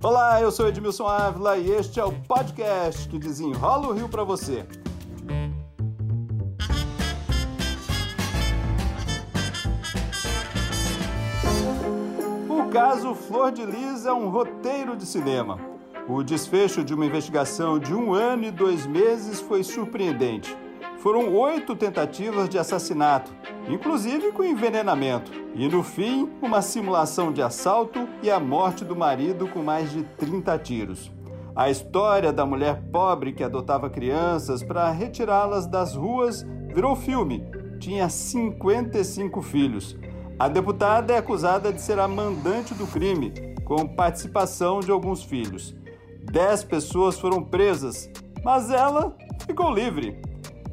Olá, eu sou Edmilson Ávila e este é o podcast que desenrola o Rio para você. O caso Flor de Lis é um roteiro de cinema. O desfecho de uma investigação de um ano e dois meses foi surpreendente. Foram oito tentativas de assassinato, inclusive com envenenamento, e no fim, uma simulação de assalto e a morte do marido com mais de 30 tiros. A história da mulher pobre que adotava crianças para retirá-las das ruas virou filme. Tinha 55 filhos. A deputada é acusada de ser a mandante do crime, com participação de alguns filhos. Dez pessoas foram presas, mas ela ficou livre.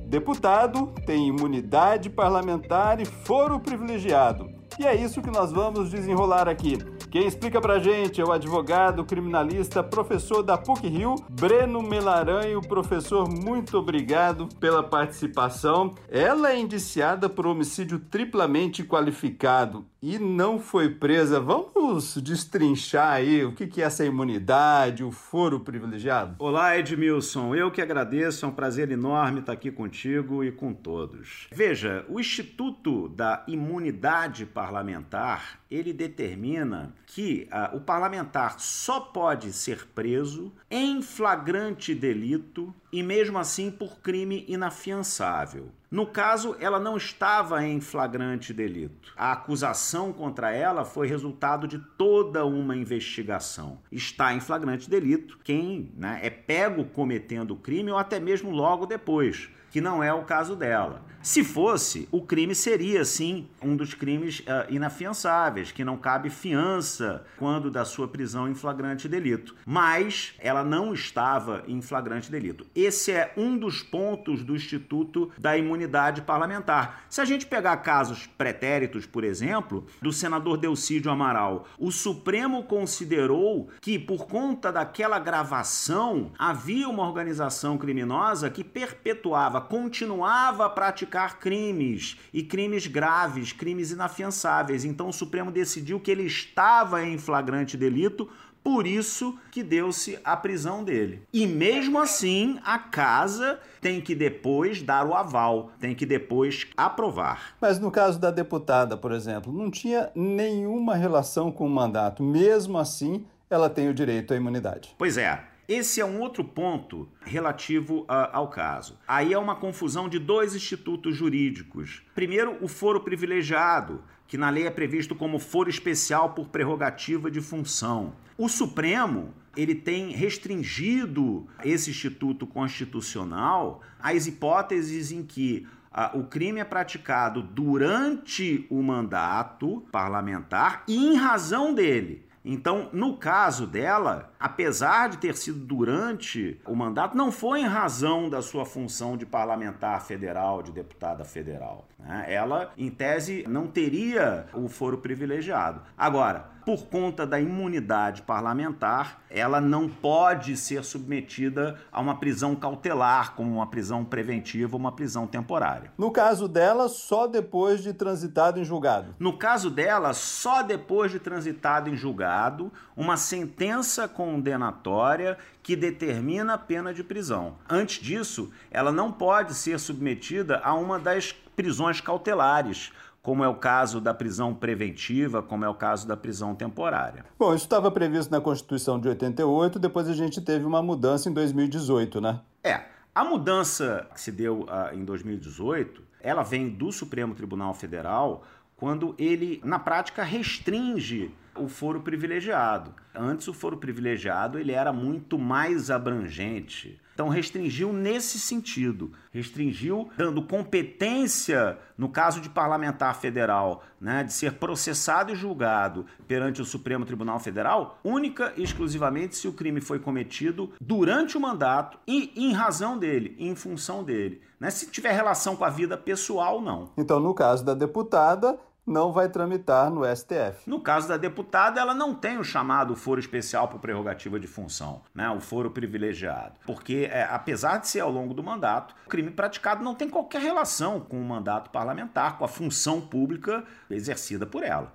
Deputado tem imunidade parlamentar e foro privilegiado. E é isso que nós vamos desenrolar aqui. Quem explica pra gente é o advogado criminalista, professor da PUC Rio, Breno Melaranho. Professor, muito obrigado pela participação. Ela é indiciada por homicídio triplamente qualificado e não foi presa. Vamos destrinchar aí o que é essa imunidade, o foro privilegiado? Olá, Edmilson. Eu que agradeço. É um prazer enorme estar aqui contigo e com todos. Veja, o Instituto da Imunidade Parlamentar ele determina que ah, o parlamentar só pode ser preso em flagrante delito e mesmo assim por crime inafiançável. No caso, ela não estava em flagrante delito. A acusação contra ela foi resultado de toda uma investigação. Está em flagrante delito quem né, é pego cometendo o crime ou até mesmo logo depois que não é o caso dela. Se fosse, o crime seria sim um dos crimes uh, inafiançáveis, que não cabe fiança quando da sua prisão em flagrante delito. Mas ela não estava em flagrante delito. Esse é um dos pontos do Instituto da Imunidade Parlamentar. Se a gente pegar casos pretéritos, por exemplo, do senador Delcídio Amaral, o Supremo considerou que por conta daquela gravação havia uma organização criminosa que perpetuava continuava a praticar crimes e crimes graves, crimes inafiançáveis. Então o Supremo decidiu que ele estava em flagrante delito por isso que deu-se a prisão dele. E mesmo assim, a casa tem que depois dar o aval, tem que depois aprovar. Mas no caso da deputada, por exemplo, não tinha nenhuma relação com o mandato. Mesmo assim, ela tem o direito à imunidade. Pois é. Esse é um outro ponto relativo uh, ao caso. Aí é uma confusão de dois institutos jurídicos. Primeiro, o foro privilegiado, que na lei é previsto como foro especial por prerrogativa de função. O Supremo ele tem restringido esse instituto constitucional às hipóteses em que uh, o crime é praticado durante o mandato parlamentar e em razão dele. Então, no caso dela, apesar de ter sido durante o mandato, não foi em razão da sua função de parlamentar federal, de deputada federal. Né? Ela, em tese, não teria o foro privilegiado. Agora, por conta da imunidade parlamentar, ela não pode ser submetida a uma prisão cautelar, como uma prisão preventiva ou uma prisão temporária. No caso dela, só depois de transitado em julgado. No caso dela, só depois de transitado em julgado, uma sentença condenatória que determina a pena de prisão. Antes disso, ela não pode ser submetida a uma das prisões cautelares, como é o caso da prisão preventiva, como é o caso da prisão temporária. Bom, isso estava previsto na Constituição de 88, depois a gente teve uma mudança em 2018, né? É. A mudança que se deu uh, em 2018, ela vem do Supremo Tribunal Federal quando ele, na prática, restringe o foro privilegiado. Antes o foro privilegiado ele era muito mais abrangente. Então restringiu nesse sentido, restringiu dando competência no caso de parlamentar federal, né, de ser processado e julgado perante o Supremo Tribunal Federal, única e exclusivamente se o crime foi cometido durante o mandato e em razão dele, em função dele, né, se tiver relação com a vida pessoal não. Então no caso da deputada não vai tramitar no STF. No caso da deputada, ela não tem o chamado foro especial por prerrogativa de função, né? o foro privilegiado. Porque, é, apesar de ser ao longo do mandato, o crime praticado não tem qualquer relação com o mandato parlamentar, com a função pública exercida por ela.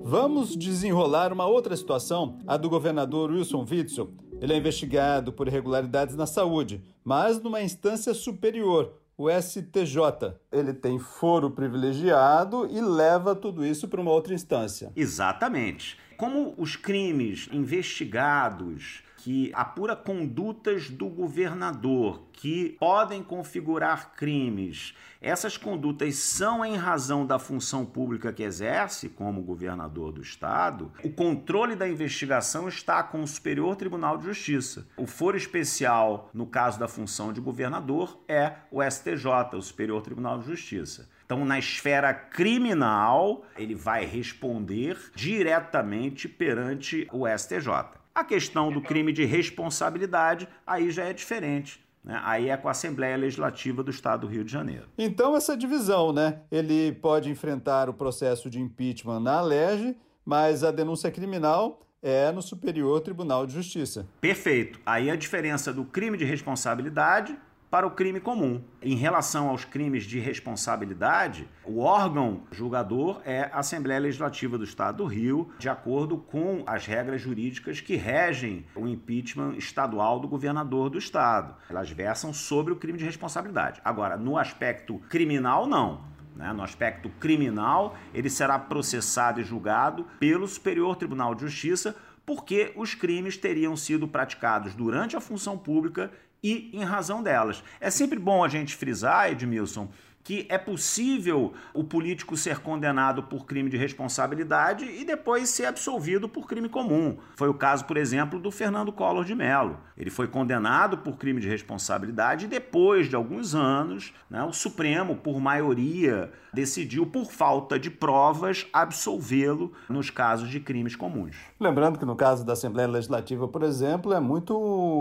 Vamos desenrolar uma outra situação, a do governador Wilson Witzel. Ele é investigado por irregularidades na saúde, mas numa instância superior, o STJ. Ele tem foro privilegiado e leva tudo isso para uma outra instância. Exatamente. Como os crimes investigados que apura condutas do governador que podem configurar crimes. Essas condutas são em razão da função pública que exerce como governador do estado. O controle da investigação está com o Superior Tribunal de Justiça. O foro especial, no caso da função de governador, é o STJ, o Superior Tribunal de Justiça. Então, na esfera criminal, ele vai responder diretamente perante o STJ. A questão do crime de responsabilidade aí já é diferente. Né? Aí é com a Assembleia Legislativa do Estado do Rio de Janeiro. Então, essa divisão, né? Ele pode enfrentar o processo de impeachment na LERJ, mas a denúncia criminal é no Superior Tribunal de Justiça. Perfeito. Aí a diferença do crime de responsabilidade para o crime comum. Em relação aos crimes de responsabilidade, o órgão julgador é a Assembleia Legislativa do Estado do Rio, de acordo com as regras jurídicas que regem o impeachment estadual do governador do Estado. Elas versam sobre o crime de responsabilidade. Agora, no aspecto criminal, não. Né? No aspecto criminal, ele será processado e julgado pelo Superior Tribunal de Justiça porque os crimes teriam sido praticados durante a função pública e em razão delas. É sempre bom a gente frisar, Edmilson, que é possível o político ser condenado por crime de responsabilidade e depois ser absolvido por crime comum. Foi o caso, por exemplo, do Fernando Collor de Mello. Ele foi condenado por crime de responsabilidade e depois de alguns anos, né, o Supremo, por maioria, decidiu, por falta de provas, absolvê-lo nos casos de crimes comuns. Lembrando que no caso da Assembleia Legislativa, por exemplo, é muito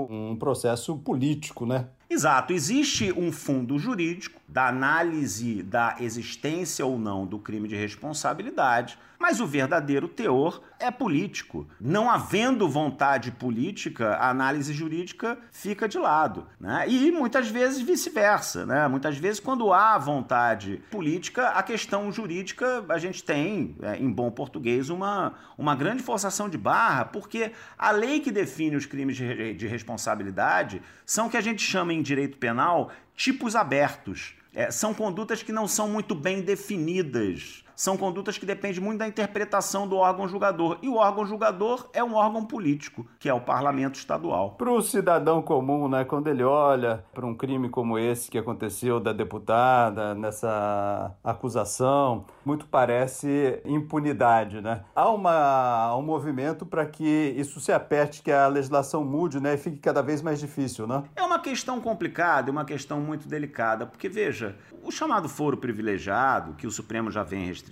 um processo político, né? Exato, existe um fundo jurídico da análise da existência ou não do crime de responsabilidade, mas o verdadeiro teor é político. Não havendo vontade política, a análise jurídica fica de lado. Né? E muitas vezes vice-versa. Né? Muitas vezes, quando há vontade política, a questão jurídica a gente tem, é, em bom português, uma, uma grande forçação de barra, porque a lei que define os crimes de, de responsabilidade são o que a gente chama em direito penal tipos abertos. É, são condutas que não são muito bem definidas são condutas que dependem muito da interpretação do órgão julgador. E o órgão julgador é um órgão político, que é o parlamento estadual. Para o cidadão comum, né, quando ele olha para um crime como esse que aconteceu da deputada, nessa acusação, muito parece impunidade. Né? Há uma, um movimento para que isso se aperte, que a legislação mude né, e fique cada vez mais difícil. Né? É uma questão complicada, é uma questão muito delicada, porque veja, o chamado foro privilegiado, que o Supremo já vem restringindo,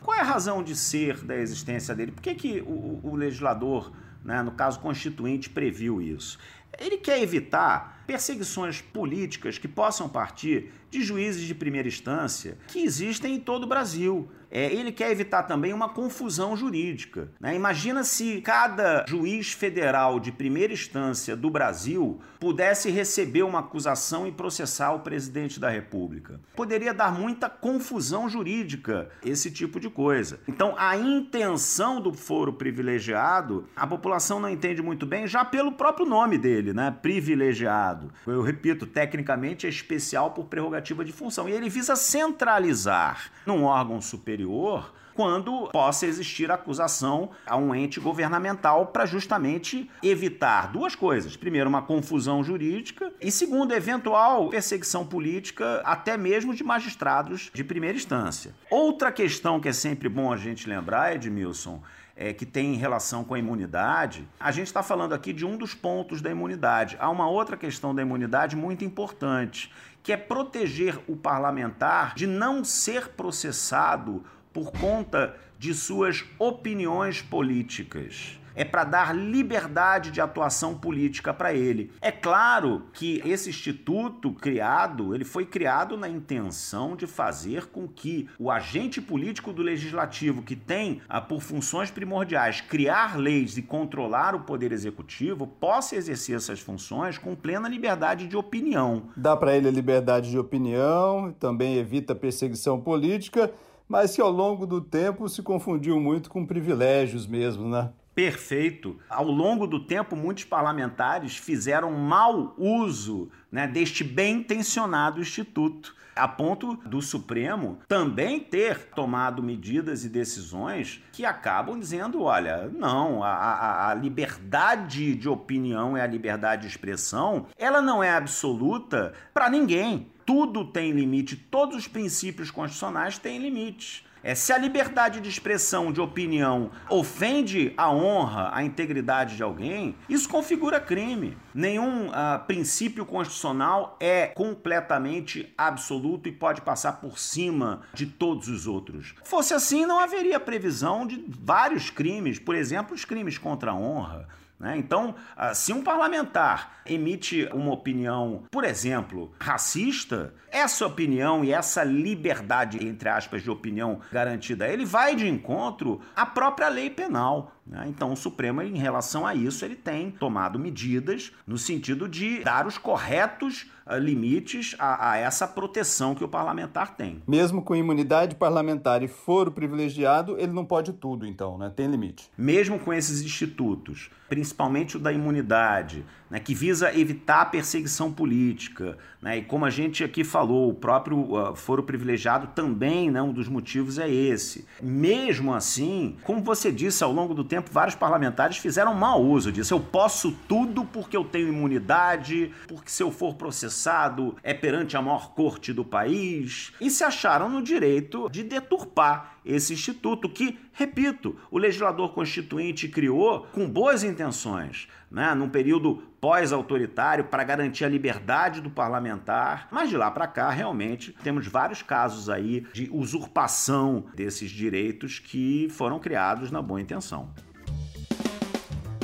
qual é a razão de ser da existência dele? Por que, que o, o legislador, né, no caso constituinte, previu isso? Ele quer evitar perseguições políticas que possam partir de juízes de primeira instância que existem em todo o Brasil. É, ele quer evitar também uma confusão jurídica. Né? Imagina se cada juiz federal de primeira instância do Brasil pudesse receber uma acusação e processar o presidente da República. Poderia dar muita confusão jurídica esse tipo de coisa. Então, a intenção do foro privilegiado, a população não entende muito bem, já pelo próprio nome dele, né? Privilegiado. Eu repito, tecnicamente é especial por prerrogativa de função. E ele visa centralizar num órgão superior quando possa existir acusação a um ente governamental para justamente evitar duas coisas. Primeiro, uma confusão jurídica e segundo, eventual perseguição política até mesmo de magistrados de primeira instância. Outra questão que é sempre bom a gente lembrar, Edmilson, é, que tem relação com a imunidade, a gente está falando aqui de um dos pontos da imunidade. Há uma outra questão da imunidade muito importante, que é proteger o parlamentar de não ser processado por conta de suas opiniões políticas é para dar liberdade de atuação política para ele. É claro que esse instituto criado, ele foi criado na intenção de fazer com que o agente político do legislativo que tem ah, por funções primordiais criar leis e controlar o poder executivo possa exercer essas funções com plena liberdade de opinião. Dá para ele a liberdade de opinião, também evita perseguição política mas que ao longo do tempo se confundiu muito com privilégios mesmo, né? Perfeito. Ao longo do tempo, muitos parlamentares fizeram mau uso né, deste bem intencionado instituto, a ponto do Supremo também ter tomado medidas e decisões que acabam dizendo: olha, não, a, a, a liberdade de opinião e a liberdade de expressão ela não é absoluta para ninguém. Tudo tem limite, todos os princípios constitucionais têm limites. É, se a liberdade de expressão, de opinião, ofende a honra, a integridade de alguém, isso configura crime. Nenhum uh, princípio constitucional é completamente absoluto e pode passar por cima de todos os outros. Fosse assim, não haveria previsão de vários crimes, por exemplo, os crimes contra a honra. Né? Então, ah, se um parlamentar emite uma opinião, por exemplo, racista, essa opinião e essa liberdade, entre aspas, de opinião garantida, ele vai de encontro à própria lei penal. Né? Então, o Supremo, em relação a isso, ele tem tomado medidas no sentido de dar os corretos uh, limites a, a, essa proteção que o parlamentar tem. Mesmo com imunidade parlamentar e foro privilegiado, ele não pode tudo, então, né? Tem limite. Mesmo com esses institutos, principalmente o da imunidade, né, que visa evitar a perseguição política. Né, e como a gente aqui falou, o próprio uh, foro privilegiado também, né, um dos motivos é esse. Mesmo assim, como você disse, ao longo do tempo, vários parlamentares fizeram mau uso disso. Eu posso tudo porque eu tenho imunidade, porque se eu for processado é perante a maior corte do país. E se acharam no direito de deturpar esse instituto que, repito, o legislador constituinte criou com boas intenções, né, num período pós-autoritário para garantir a liberdade do parlamentar, mas de lá para cá realmente temos vários casos aí de usurpação desses direitos que foram criados na boa intenção.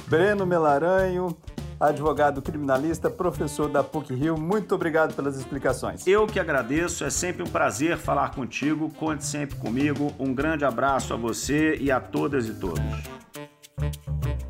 Breno Melaranho, advogado criminalista, professor da PUC Rio. Muito obrigado pelas explicações. Eu que agradeço, é sempre um prazer falar contigo. Conte sempre comigo. Um grande abraço a você e a todas e todos.